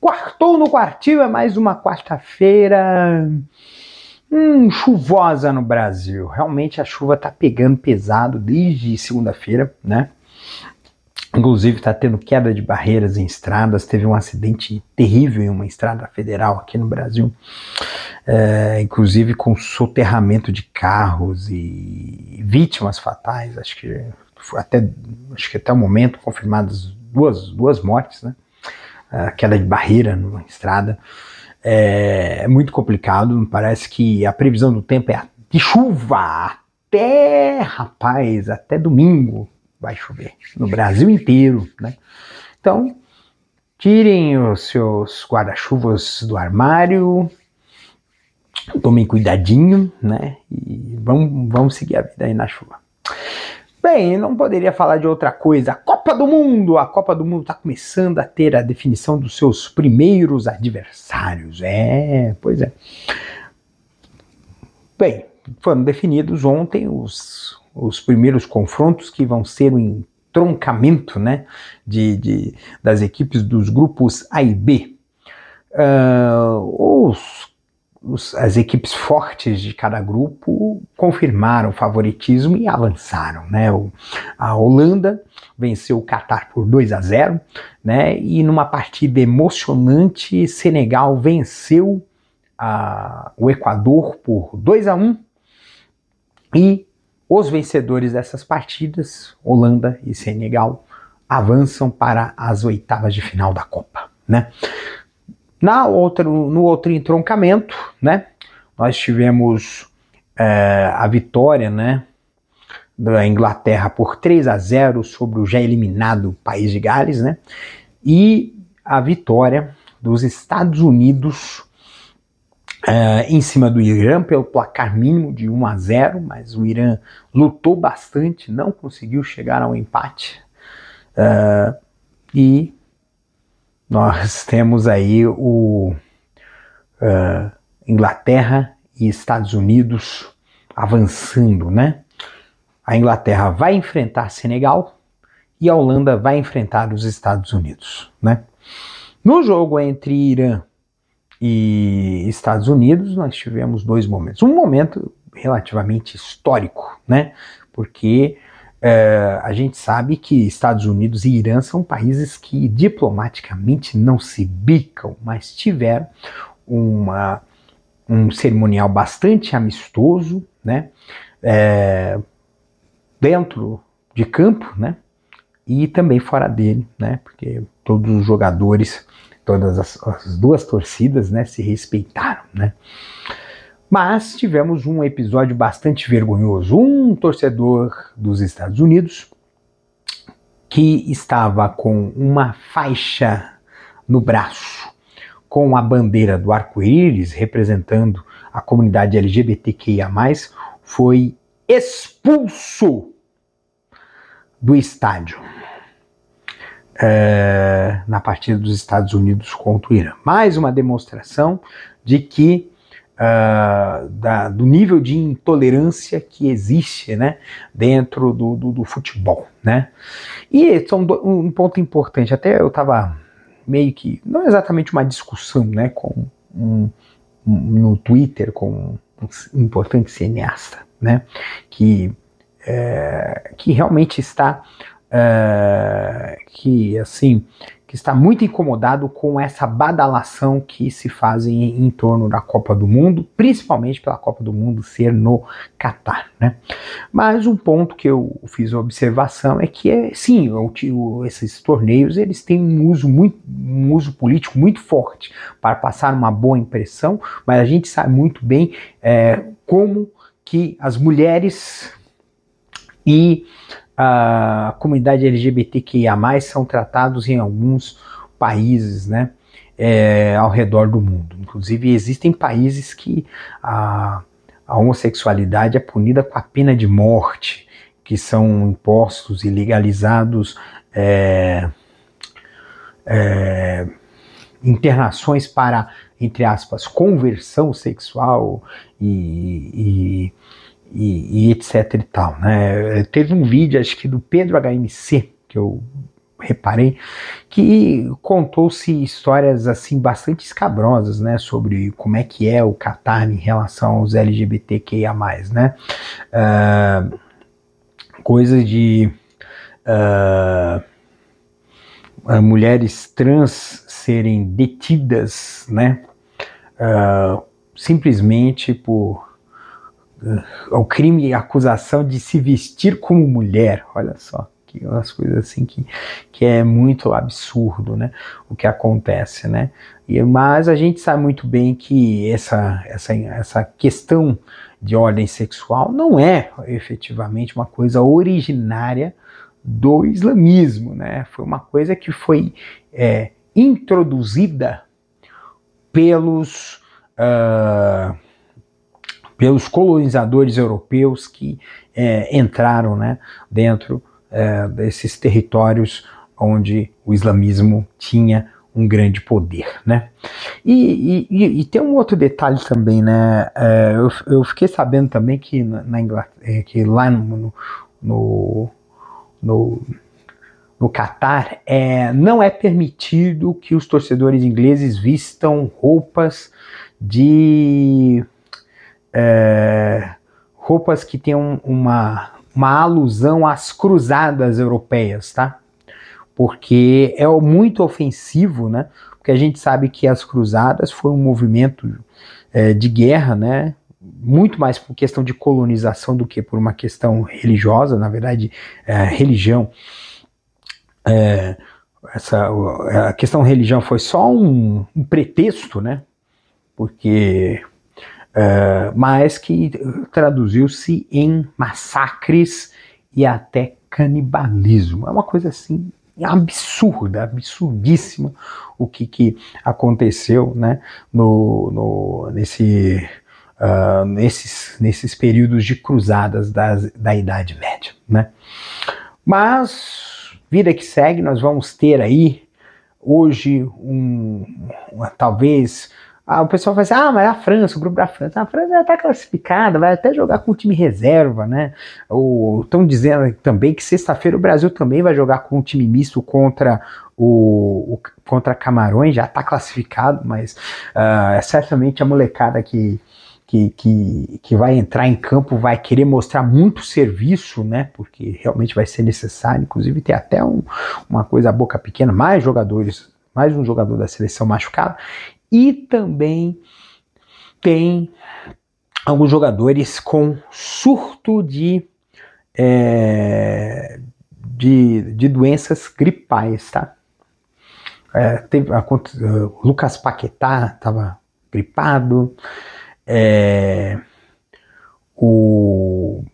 Quartou no quartil é mais uma quarta-feira hum, chuvosa no Brasil. Realmente a chuva tá pegando pesado desde segunda-feira, né? Inclusive está tendo queda de barreiras em estradas. Teve um acidente terrível em uma estrada federal aqui no Brasil, é, inclusive com soterramento de carros e vítimas fatais. Acho que até acho que até o momento confirmadas duas, duas mortes, né? A queda de barreira numa estrada é, é muito complicado. Parece que a previsão do tempo é de chuva até rapaz até domingo vai chover no Brasil inteiro, né? Então, tirem os seus guarda-chuvas do armário, tomem cuidadinho, né? E vamos, vamos seguir a vida aí na chuva. Bem, não poderia falar de outra coisa. A Copa do Mundo! A Copa do Mundo está começando a ter a definição dos seus primeiros adversários. É, pois é. Bem, foram definidos ontem os os primeiros confrontos que vão ser o entroncamento né, de, de das equipes dos grupos A e B. Uh, os, os, as equipes fortes de cada grupo confirmaram o favoritismo e avançaram. Né? O, a Holanda venceu o Catar por 2 a 0, né? e numa partida emocionante, Senegal venceu a, o Equador por 2 a 1 e os vencedores dessas partidas, Holanda e Senegal, avançam para as oitavas de final da Copa, né? Na outro, no outro entroncamento, né, nós tivemos é, a vitória, né, da Inglaterra por 3 a 0 sobre o já eliminado País de Gales, né, e a vitória dos Estados Unidos Uh, em cima do Irã pelo placar mínimo de 1 a 0, mas o Irã lutou bastante, não conseguiu chegar ao empate. Uh, e nós temos aí o uh, Inglaterra e Estados Unidos avançando, né? A Inglaterra vai enfrentar Senegal e a Holanda vai enfrentar os Estados Unidos, né? No jogo entre Irã e Estados Unidos, nós tivemos dois momentos. Um momento relativamente histórico, né? Porque é, a gente sabe que Estados Unidos e Irã são países que diplomaticamente não se bicam, mas tiveram uma, um cerimonial bastante amistoso, né? É, dentro de campo, né? E também fora dele, né? Porque todos os jogadores todas as, as duas torcidas né, se respeitaram. Né? Mas tivemos um episódio bastante vergonhoso. Um torcedor dos Estados Unidos que estava com uma faixa no braço com a bandeira do arco-íris representando a comunidade LGBTQIA, foi expulso do estádio é, na partida dos Estados Unidos contra o Irã. Mais uma demonstração de que uh, da, do nível de intolerância que existe né, dentro do, do, do futebol. Né? E são do, um ponto importante, até eu estava meio que, não exatamente uma discussão né, com um, um, no Twitter com um importante cineasta, né, que, é, que realmente está é, que assim que está muito incomodado com essa badalação que se faz em, em, torno da Copa do Mundo, principalmente pela Copa do Mundo ser no Catar, né? Mas um ponto que eu fiz observação é que é, sim, o, esses torneios eles têm um uso muito, um uso político muito forte para passar uma boa impressão, mas a gente sabe muito bem é, como que as mulheres e a comunidade LGBTQIA+, são tratados em alguns países, né? é, ao redor do mundo. Inclusive, existem países que a, a homossexualidade é punida com a pena de morte, que são impostos e legalizados é, é, internações para, entre aspas, conversão sexual e, e, e, etc e tal. Né? Teve um vídeo, acho que do Pedro HMC, que eu reparei, que contou-se histórias assim bastante escabrosas, né, sobre como é que é o Catar em relação aos LGBTQIA+, né, uh, coisas de uh, mulheres trans serem detidas, né, uh, simplesmente por o crime e acusação de se vestir como mulher, olha só que umas coisas assim que, que é muito absurdo, né, o que acontece, né, e, mas a gente sabe muito bem que essa, essa, essa questão de ordem sexual não é efetivamente uma coisa originária do islamismo, né, foi uma coisa que foi é, introduzida pelos uh, pelos colonizadores europeus que é, entraram né, dentro é, desses territórios onde o islamismo tinha um grande poder, né? E, e, e tem um outro detalhe também, né? É, eu, eu, fiquei sabendo também que na Inglaterra, é, que lá no, no, no, no Catar é, não é permitido que os torcedores ingleses vistam roupas de é, roupas que tenham uma uma alusão às cruzadas europeias, tá? Porque é muito ofensivo, né? Porque a gente sabe que as cruzadas foi um movimento é, de guerra, né? Muito mais por questão de colonização do que por uma questão religiosa, na verdade, é, religião. É, essa, a questão religião foi só um, um pretexto, né? Porque uh, mas que traduziu-se em massacres e até canibalismo. É uma coisa assim absurda, absurdíssima o que, que aconteceu né, no, no, nesse, uh, nesses, nesses períodos de cruzadas das, da Idade Média. Né? Mas, vida que segue, nós vamos ter aí hoje um, uma, talvez ah, o pessoal vai dizer, ah, mas a França, o grupo da França, a França já está classificada, vai até jogar com o time reserva, né? Ou estão dizendo também que sexta-feira o Brasil também vai jogar com um time misto contra o, o contra Camarões, já está classificado, mas uh, certamente a molecada que, que, que, que vai entrar em campo vai querer mostrar muito serviço, né? Porque realmente vai ser necessário, inclusive ter até um, uma coisa boca pequena, mais jogadores mais um jogador da seleção machucado e também tem alguns jogadores com surto de, é, de, de, doenças gripais, tá? É, teve, a, uh, Lucas Paquetá estava gripado, é, o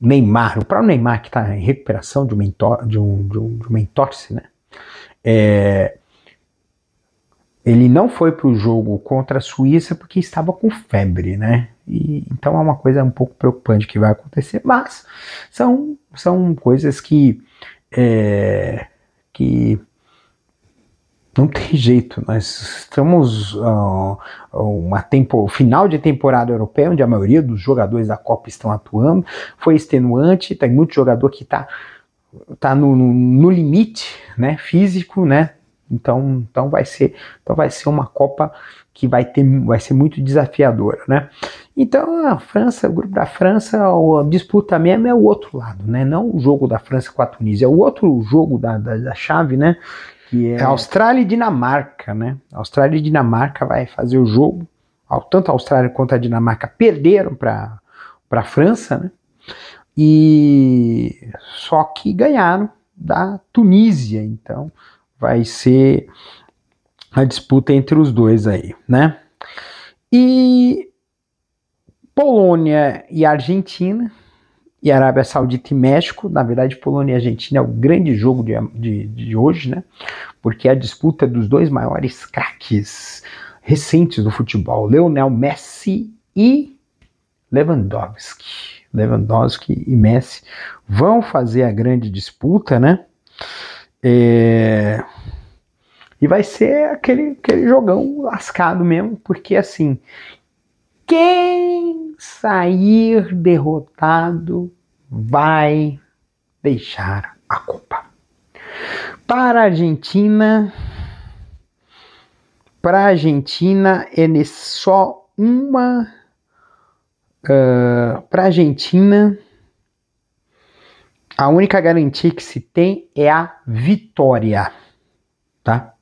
Neymar, o próprio Neymar que está em recuperação de uma, de um, de um, de entorse, né? É, ele não foi para o jogo contra a Suíça porque estava com febre, né? E, então é uma coisa um pouco preocupante que vai acontecer, mas são, são coisas que, é, que não tem jeito. Nós estamos uh, uma tempo, final de temporada europeia, onde a maioria dos jogadores da Copa estão atuando. Foi extenuante, tem muito jogador que está tá no, no, no, limite né, físico, né? Então, então vai ser, então vai ser uma Copa que vai ter, vai ser muito desafiadora, né? Então a França, o grupo da França, a disputa mesmo é o outro lado, né? Não o jogo da França com a Tunísia, é o outro jogo da, da, da chave, né? Que é, é Austrália e Dinamarca, né? A Austrália e Dinamarca vai fazer o jogo. Tanto a Austrália quanto a Dinamarca perderam para a França, né? E só que ganharam da Tunísia, então vai ser a disputa entre os dois aí, né? E Polônia e Argentina e Arábia Saudita e México. Na verdade, Polônia e Argentina é o grande jogo de, de, de hoje, né? Porque é a disputa dos dois maiores craques recentes do futebol, Leonel Messi e Lewandowski. Lewandowski e Messi vão fazer a grande disputa, né? É... E vai ser aquele, aquele jogão lascado mesmo, porque assim, quem sair derrotado vai deixar a Copa. Para a Argentina, para a Argentina é só uma. Uh, para a Argentina, a única garantia que se tem é a vitória, tá?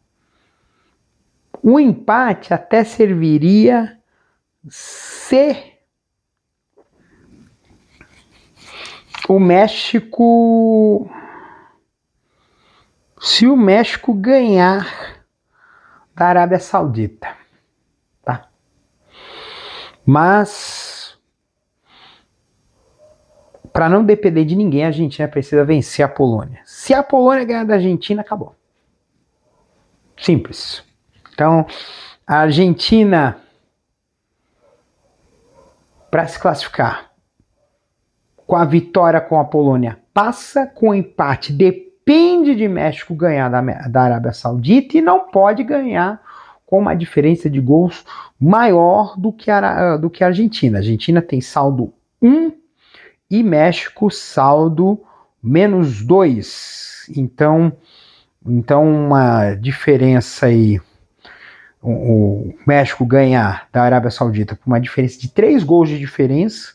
O empate até serviria se o México. Se o México ganhar da Arábia Saudita, tá? Mas para não depender de ninguém, a Argentina precisa vencer a Polônia. Se a Polônia ganhar da Argentina, acabou. Simples. Então, a Argentina para se classificar com a vitória com a Polônia passa, com empate depende de México ganhar da, da Arábia Saudita e não pode ganhar com uma diferença de gols maior do que a, do que a Argentina. A Argentina tem saldo 1 e México saldo menos 2. Então, então uma diferença aí o, México ganhar da Arábia Saudita por uma diferença de três gols de diferença,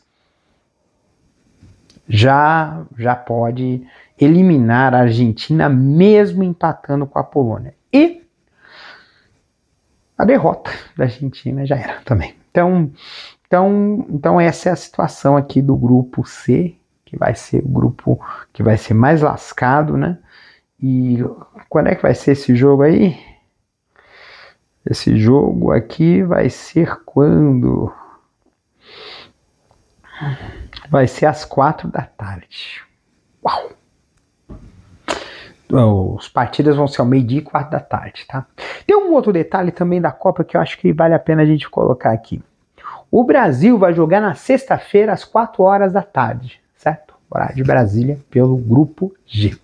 já, já pode eliminar a Argentina, mesmo empatando com a Polônia. E a derrota da Argentina já era também. Então, então, então essa é a situação aqui do grupo C, que vai ser o grupo que vai ser mais lascado, né? E quando é que vai ser esse jogo aí? Esse jogo aqui vai ser quando? Vai ser às quatro da tarde. Uau! Os partidas vão ser ao meio-dia e quatro da tarde, tá? Tem um outro detalhe também da Copa que eu acho que vale a pena a gente colocar aqui. O Brasil vai jogar na sexta-feira às 4 horas da tarde, certo? Horário de Brasília, pelo grupo G.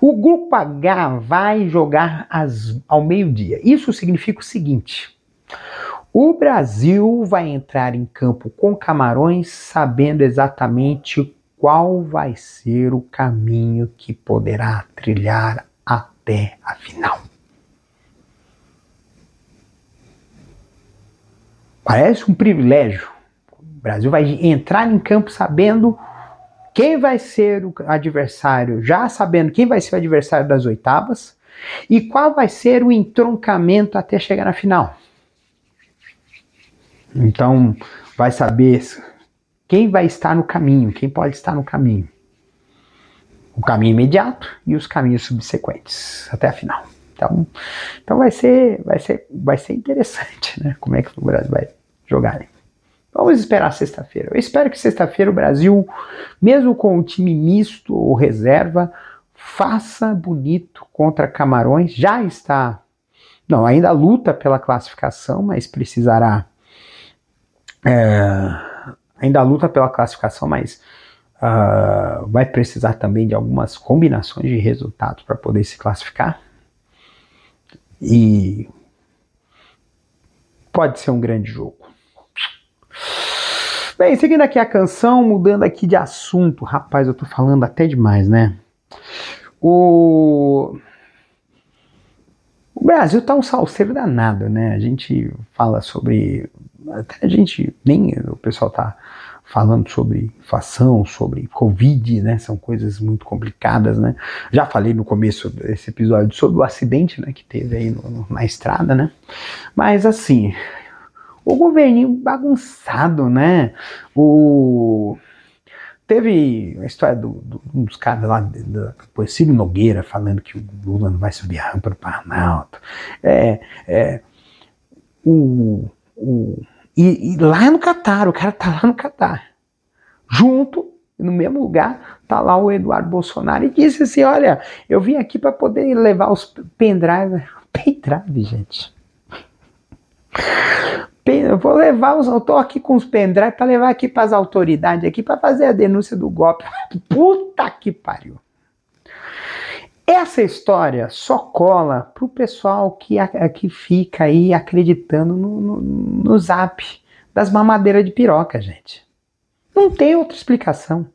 O grupo H vai jogar ao meio-dia. Isso significa o seguinte: o Brasil vai entrar em campo com Camarões sabendo exatamente qual vai ser o caminho que poderá trilhar até a final. Parece um privilégio. O Brasil vai entrar em campo sabendo quem vai ser o adversário, já sabendo quem vai ser o adversário das oitavas e qual vai ser o entroncamento até chegar na final. Então, vai saber quem vai estar no caminho, quem pode estar no caminho. O caminho imediato e os caminhos subsequentes até a final. Então, então vai ser, vai ser, vai ser interessante, né? Como é que o Brasil vai jogar. Vamos esperar sexta-feira. Eu espero que sexta-feira o Brasil, mesmo com o time misto ou reserva, faça bonito contra Camarões. Já está. Não, ainda luta pela classificação, mas precisará. É, ainda luta pela classificação, mas uh, vai precisar também de algumas combinações de resultados para poder se classificar. E pode ser um grande jogo. Bem, seguindo aqui a canção, mudando aqui de assunto. Rapaz, eu tô falando até demais, né? O, o Brasil tá um salseiro danado, né? A gente fala sobre. Até a gente. Nem o pessoal tá falando sobre inflação, sobre Covid, né? São coisas muito complicadas, né? Já falei no começo desse episódio sobre o acidente, né? Que teve aí no, no, na estrada, né? Mas assim, o governinho bagunçado, né? O teve a história do, do, dos caras lá, do Ciro Nogueira, falando que o Lula não vai subir a rampa do Planalto. É, é, o, o, e, e, lá no Catar, o cara tá lá no Catar, junto no mesmo lugar tá lá o Eduardo Bolsonaro e disse assim: Olha, eu vim aqui para poder levar os pendrive. Pendrive, gente. Eu vou levar os. Eu tô aqui com os pendrive para levar aqui para as autoridades aqui para fazer a denúncia do golpe. Puta que pariu. Essa história só cola pro pessoal que, que fica aí acreditando no, no, no zap das mamadeiras de piroca, gente. Não tem outra explicação.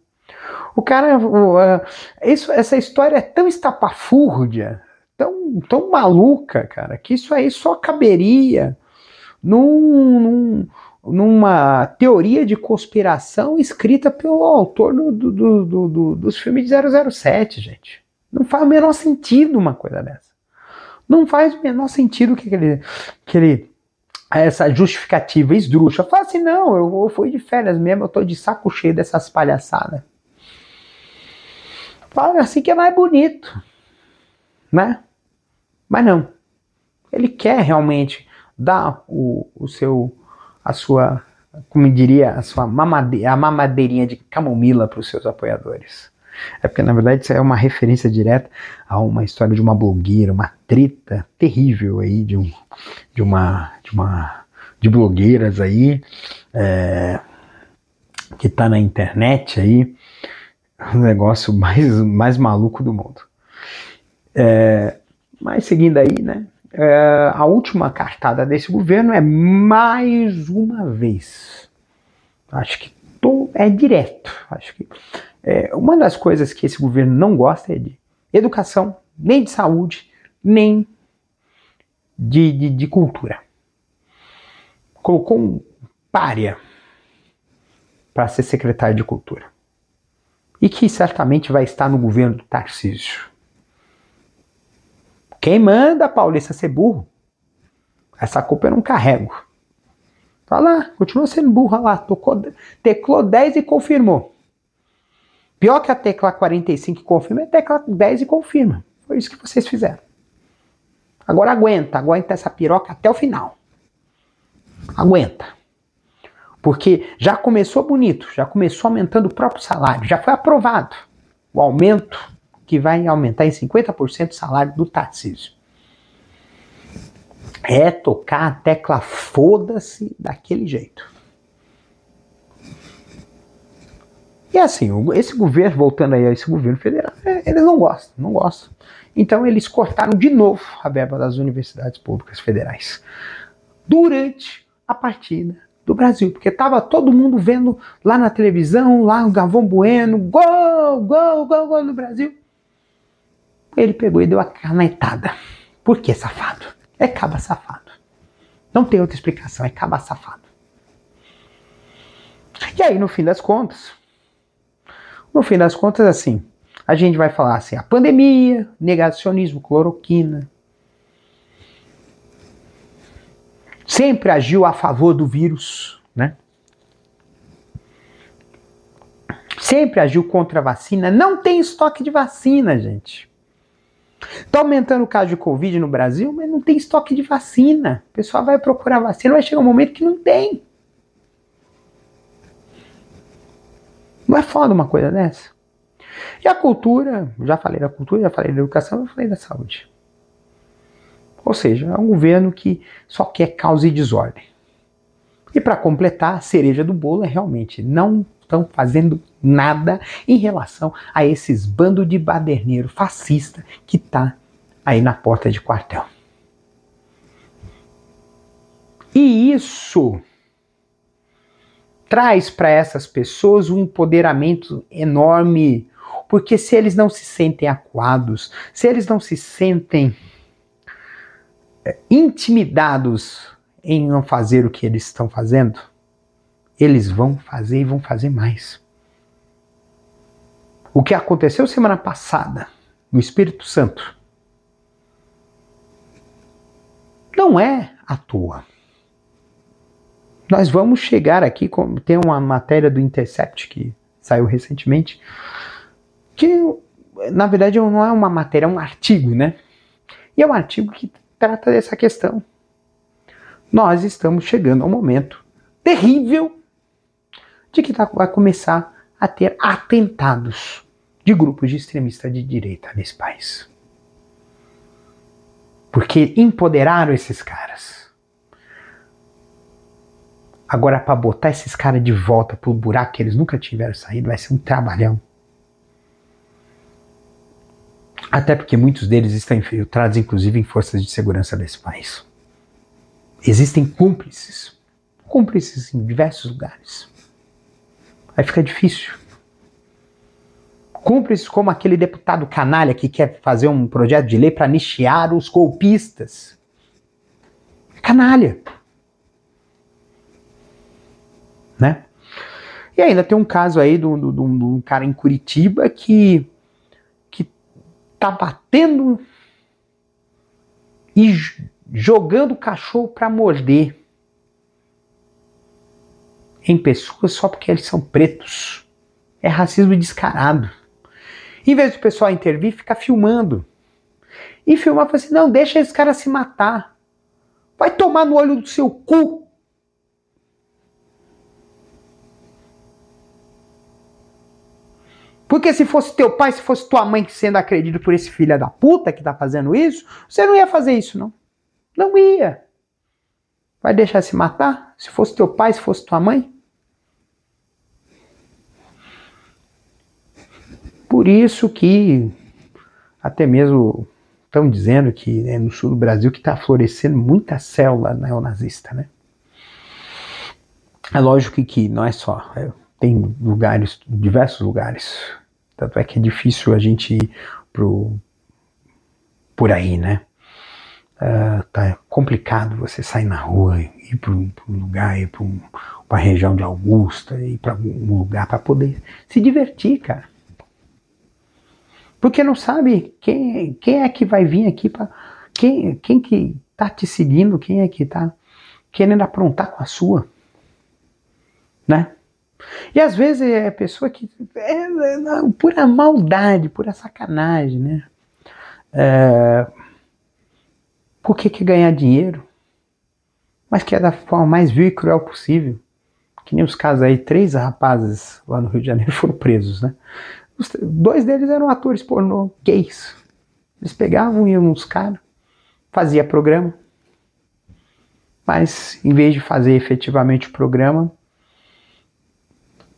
O cara. O, uh, isso, essa história é tão estapafúrdia, tão, tão maluca, cara, que isso aí só caberia num, num, numa teoria de conspiração escrita pelo autor do, do, do, do, dos filmes de 007, gente. Não faz o menor sentido uma coisa dessa. Não faz o menor sentido que ele, que ele essa justificativa esdrúxula. Fala assim, não, eu, eu fui de férias mesmo, eu tô de saco cheio dessas palhaçadas. Fala assim que é mais bonito, né? Mas não. Ele quer realmente dar o, o seu, a sua, como diria, a sua mamade, a mamadeirinha de camomila para os seus apoiadores. É porque, na verdade, isso é uma referência direta a uma história de uma blogueira, uma treta terrível aí de, um, de uma de uma de blogueiras aí é, que tá na internet aí, o negócio mais, mais maluco do mundo. É, mas seguindo aí, né? É, a última cartada desse governo é mais uma vez. Acho que tô, é direto. Acho que é, uma das coisas que esse governo não gosta é de educação, nem de saúde, nem de, de, de cultura. Colocou um párea para ser secretário de cultura. E que certamente vai estar no governo do Tarcísio. Quem manda Paulista ser burro? Essa culpa eu não carrego. Tá lá, continua sendo burra lá. Tocou, teclou 10 e confirmou. Pior que a tecla 45 que confirma é a tecla 10 e confirma. Foi isso que vocês fizeram. Agora aguenta, aguenta essa piroca até o final. Aguenta. Porque já começou bonito, já começou aumentando o próprio salário, já foi aprovado o aumento que vai aumentar em 50% o salário do Tarcísio. É tocar a tecla foda-se daquele jeito. E assim, esse governo, voltando aí a esse governo federal, é, eles não gostam, não gostam. Então eles cortaram de novo a verba das universidades públicas federais durante a partida do Brasil, porque estava todo mundo vendo lá na televisão, lá o Gavão Bueno, gol, gol, gol, gol no Brasil. Ele pegou e deu a canetada. Por que safado? É caba safado. Não tem outra explicação, é caba safado. E aí, no fim das contas, no fim das contas, assim, a gente vai falar assim, a pandemia, negacionismo, cloroquina. Sempre agiu a favor do vírus, né? Sempre agiu contra a vacina. Não tem estoque de vacina, gente. Está aumentando o caso de Covid no Brasil, mas não tem estoque de vacina. O pessoal vai procurar vacina, vai chegar um momento que não tem. Não é foda uma coisa dessa? E a cultura, já falei da cultura, já falei da educação, já falei da saúde. Ou seja, é um governo que só quer causa e desordem. E para completar, a cereja do bolo é realmente não estão fazendo nada em relação a esses bandos de baderneiro fascista que tá aí na porta de quartel. E isso traz para essas pessoas um empoderamento enorme, porque se eles não se sentem acuados, se eles não se sentem é, intimidados em não fazer o que eles estão fazendo, eles vão fazer e vão fazer mais. O que aconteceu semana passada no Espírito Santo não é à toa. Nós vamos chegar aqui, tem uma matéria do Intercept que saiu recentemente, que na verdade não é uma matéria, é um artigo, né? E é um artigo que trata dessa questão. Nós estamos chegando ao momento terrível de que tá, vai começar a ter atentados de grupos de extremistas de direita nesse país. Porque empoderaram esses caras. Agora, para botar esses caras de volta pro buraco que eles nunca tiveram saído, vai ser um trabalhão. Até porque muitos deles estão infiltrados, inclusive, em forças de segurança desse país. Existem cúmplices. Cúmplices em diversos lugares. Aí fica difícil. Cúmplices como aquele deputado canalha que quer fazer um projeto de lei para nichear os golpistas. Canalha. Né? E ainda tem um caso aí de um cara em Curitiba que tá batendo e jogando o cachorro para morder em pessoas só porque eles são pretos. É racismo descarado. Em vez do pessoal intervir, fica filmando. E filmar fala assim: não, deixa esse cara se matar. Vai tomar no olho do seu cu. Porque se fosse teu pai, se fosse tua mãe que sendo acredito por esse filho da puta que tá fazendo isso, você não ia fazer isso, não. Não ia. Vai deixar se matar? Se fosse teu pai, se fosse tua mãe? Por isso que até mesmo estão dizendo que né, no sul do Brasil que está florescendo muita célula neonazista, né? É lógico que não é só, é, tem lugares, diversos lugares. Tanto é que é difícil a gente ir pro, por aí, né? Uh, tá complicado você sair na rua, ir para um lugar, ir para uma região de Augusta, ir para um lugar para poder se divertir, cara. Porque não sabe quem, quem é que vai vir aqui para quem, quem que tá te seguindo, quem é que tá querendo aprontar com a sua, né? E às vezes é pessoa que é, é pura maldade, pura sacanagem, né? É, por que, que ganhar dinheiro? Mas que é da forma mais vil e cruel possível. Que nem os casos aí, três rapazes lá no Rio de Janeiro foram presos, né? Dois deles eram atores pornô gays. Eles pegavam, iam nos caras, fazia programa, mas em vez de fazer efetivamente o programa,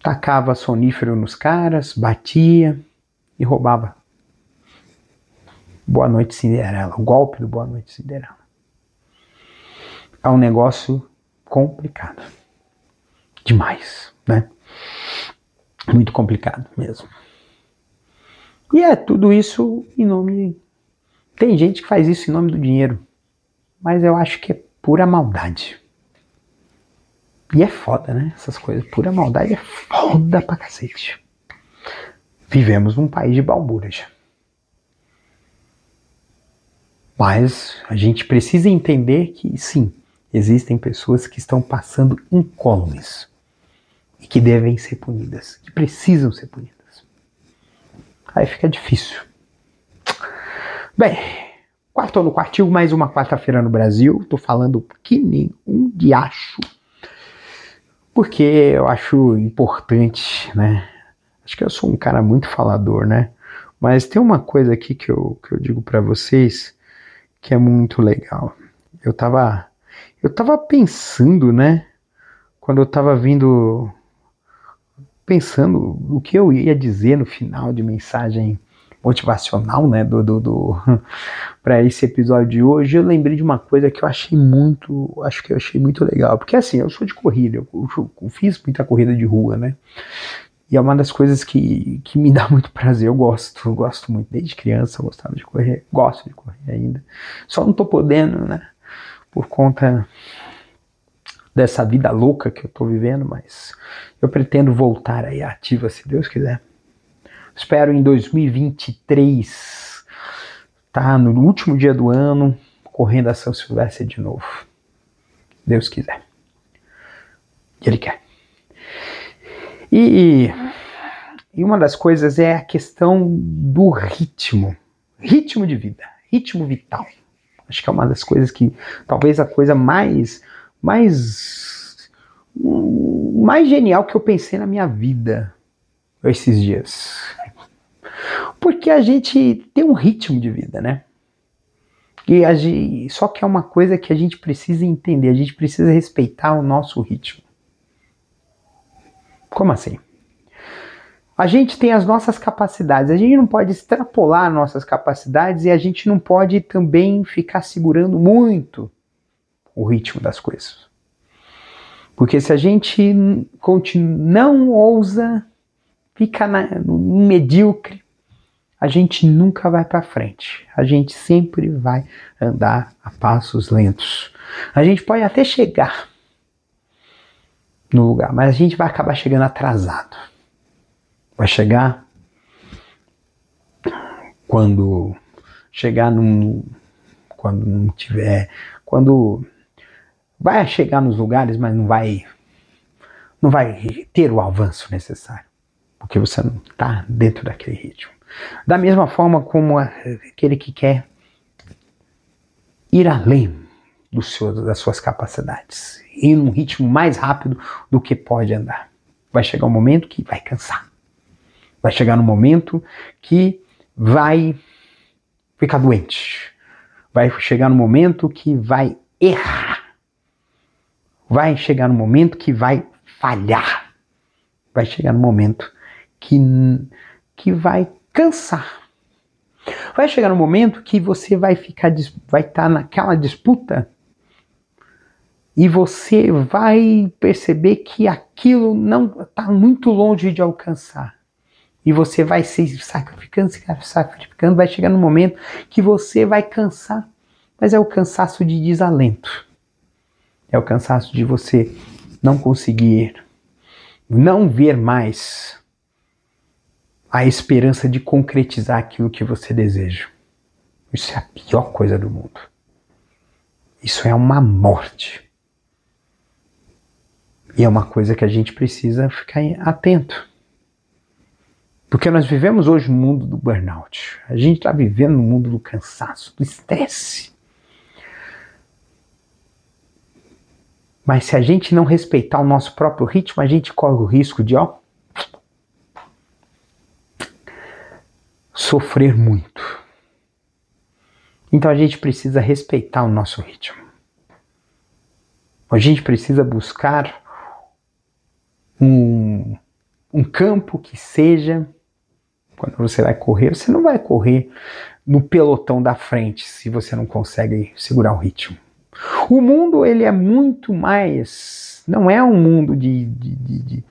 tacava sonífero nos caras, batia e roubava. Boa Noite Cinderela, o golpe do Boa Noite Cinderela. É um negócio complicado. Demais, né? Muito complicado mesmo. E é tudo isso em nome. Tem gente que faz isso em nome do dinheiro, mas eu acho que é pura maldade. E é foda, né? Essas coisas. Pura maldade é foda pra cacete. Vivemos num país de balbúrdia. Mas a gente precisa entender que sim, existem pessoas que estão passando incólumes e que devem ser punidas, que precisam ser punidas. Aí fica difícil. Bem, quarto no quartil, mais uma quarta-feira no Brasil. Tô falando que nem um diacho porque eu acho importante, né? Acho que eu sou um cara muito falador, né? Mas tem uma coisa aqui que eu, que eu digo para vocês que é muito legal. Eu tava, eu tava pensando, né? Quando eu tava vindo, pensando o que eu ia dizer no final de mensagem motivacional, né, do, do, do para esse episódio de hoje, eu lembrei de uma coisa que eu achei muito, acho que eu achei muito legal, porque assim, eu sou de corrida, eu, eu, fiz muita corrida de rua, né, e é uma das coisas que, que me dá muito prazer, eu gosto, eu gosto muito, desde criança eu gostava de correr, gosto de correr ainda, só não tô podendo, né, por conta dessa vida louca que eu tô vivendo, mas eu pretendo voltar aí ativa, se Deus quiser. Espero em 2023, tá? No último dia do ano, correndo a São Silvestre de novo. Deus quiser. Ele quer. E, e uma das coisas é a questão do ritmo. Ritmo de vida, ritmo vital. Acho que é uma das coisas que, talvez a coisa mais, mais, mais genial que eu pensei na minha vida esses dias? Porque a gente tem um ritmo de vida, né? E a gente, só que é uma coisa que a gente precisa entender, a gente precisa respeitar o nosso ritmo. Como assim? A gente tem as nossas capacidades, a gente não pode extrapolar nossas capacidades e a gente não pode também ficar segurando muito o ritmo das coisas. Porque se a gente não ousa, fica na, no medíocre, a gente nunca vai para frente. A gente sempre vai andar a passos lentos. A gente pode até chegar no lugar, mas a gente vai acabar chegando atrasado. Vai chegar quando chegar num quando não tiver, quando vai chegar nos lugares, mas não vai não vai ter o avanço necessário, porque você não está dentro daquele ritmo. Da mesma forma como aquele que quer ir além seu, das suas capacidades, ir num ritmo mais rápido do que pode andar. Vai chegar um momento que vai cansar. Vai chegar um momento que vai ficar doente. Vai chegar um momento que vai errar. Vai chegar um momento que vai falhar. Vai chegar um momento que, que vai cansar. Vai chegar um momento que você vai ficar, vai estar tá naquela disputa e você vai perceber que aquilo não está muito longe de alcançar. E você vai se sacrificando, se sacrificando, vai chegar no momento que você vai cansar, mas é o cansaço de desalento. É o cansaço de você não conseguir, não ver mais a esperança de concretizar aquilo que você deseja. Isso é a pior coisa do mundo. Isso é uma morte. E é uma coisa que a gente precisa ficar atento. Porque nós vivemos hoje no mundo do burnout. A gente está vivendo no mundo do cansaço, do estresse. Mas se a gente não respeitar o nosso próprio ritmo, a gente corre o risco de, ó, sofrer muito. Então a gente precisa respeitar o nosso ritmo. A gente precisa buscar um, um campo que seja. Quando você vai correr, você não vai correr no pelotão da frente se você não consegue segurar o ritmo. O mundo ele é muito mais. Não é um mundo de, de, de,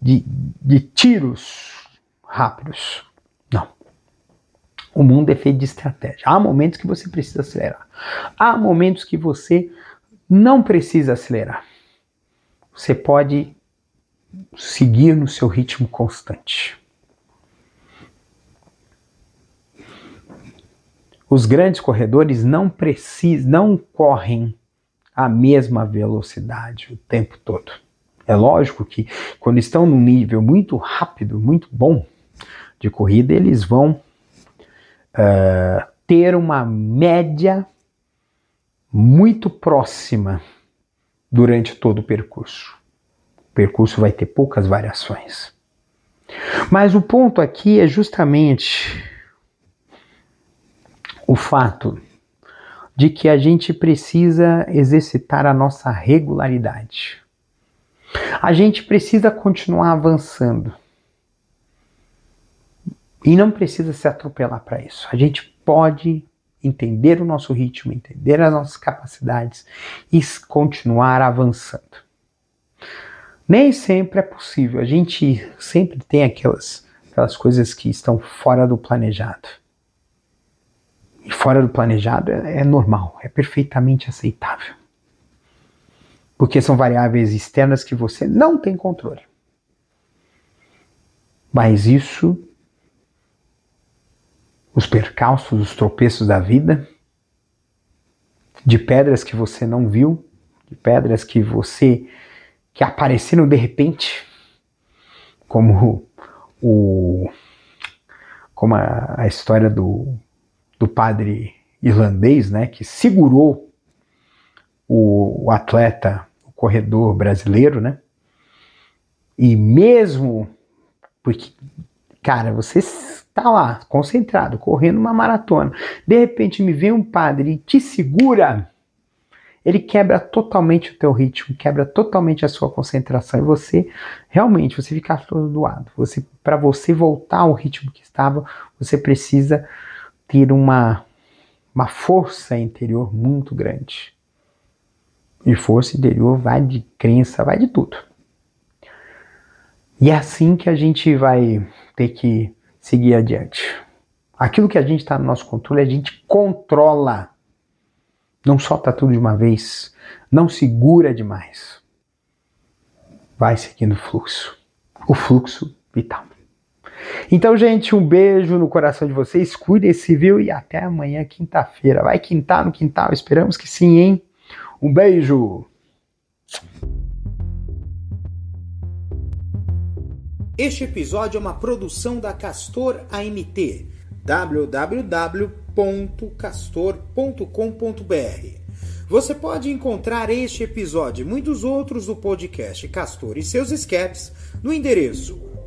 de, de tiros rápidos. O mundo é feito de estratégia. Há momentos que você precisa acelerar. Há momentos que você não precisa acelerar. Você pode seguir no seu ritmo constante. Os grandes corredores não precisam, não correm a mesma velocidade o tempo todo. É lógico que quando estão num nível muito rápido, muito bom de corrida, eles vão uh, ter uma média muito próxima durante todo o percurso. O percurso vai ter poucas variações. Mas o ponto aqui é justamente o fato de que a gente precisa exercitar a nossa regularidade. A gente precisa continuar avançando. E não precisa se atropelar para isso. A gente pode entender o nosso ritmo, entender as nossas capacidades e continuar avançando. Nem sempre é possível. A gente sempre tem aquelas, aquelas coisas que estão fora do planejado. Fora do planejado é, é normal, é perfeitamente aceitável. Porque são variáveis externas que você não tem controle. Mas isso os percalços, os tropeços da vida, de pedras que você não viu, de pedras que você que apareceram de repente, como o como a, a história do, do padre irlandês, né, que segurou o, o atleta, o corredor brasileiro, né, e mesmo Porque, cara, você está lá, concentrado, correndo uma maratona. De repente me vem um padre e te segura. Ele quebra totalmente o teu ritmo, quebra totalmente a sua concentração e você realmente você fica atordoado. Você para você voltar ao ritmo que estava, você precisa ter uma uma força interior muito grande. E força interior vai de crença, vai de tudo. E é assim que a gente vai ter que seguir adiante. Aquilo que a gente está no nosso controle, a gente controla. Não solta tudo de uma vez. Não segura demais. Vai seguindo o fluxo. O fluxo vital. Então, gente, um beijo no coração de vocês. Cuidem-se, viu? E até amanhã, quinta-feira. Vai quintar no quintal? Esperamos que sim, hein? Um beijo! Este episódio é uma produção da Castor AMT, www.castor.com.br. Você pode encontrar este episódio e muitos outros do podcast Castor e seus escapes no endereço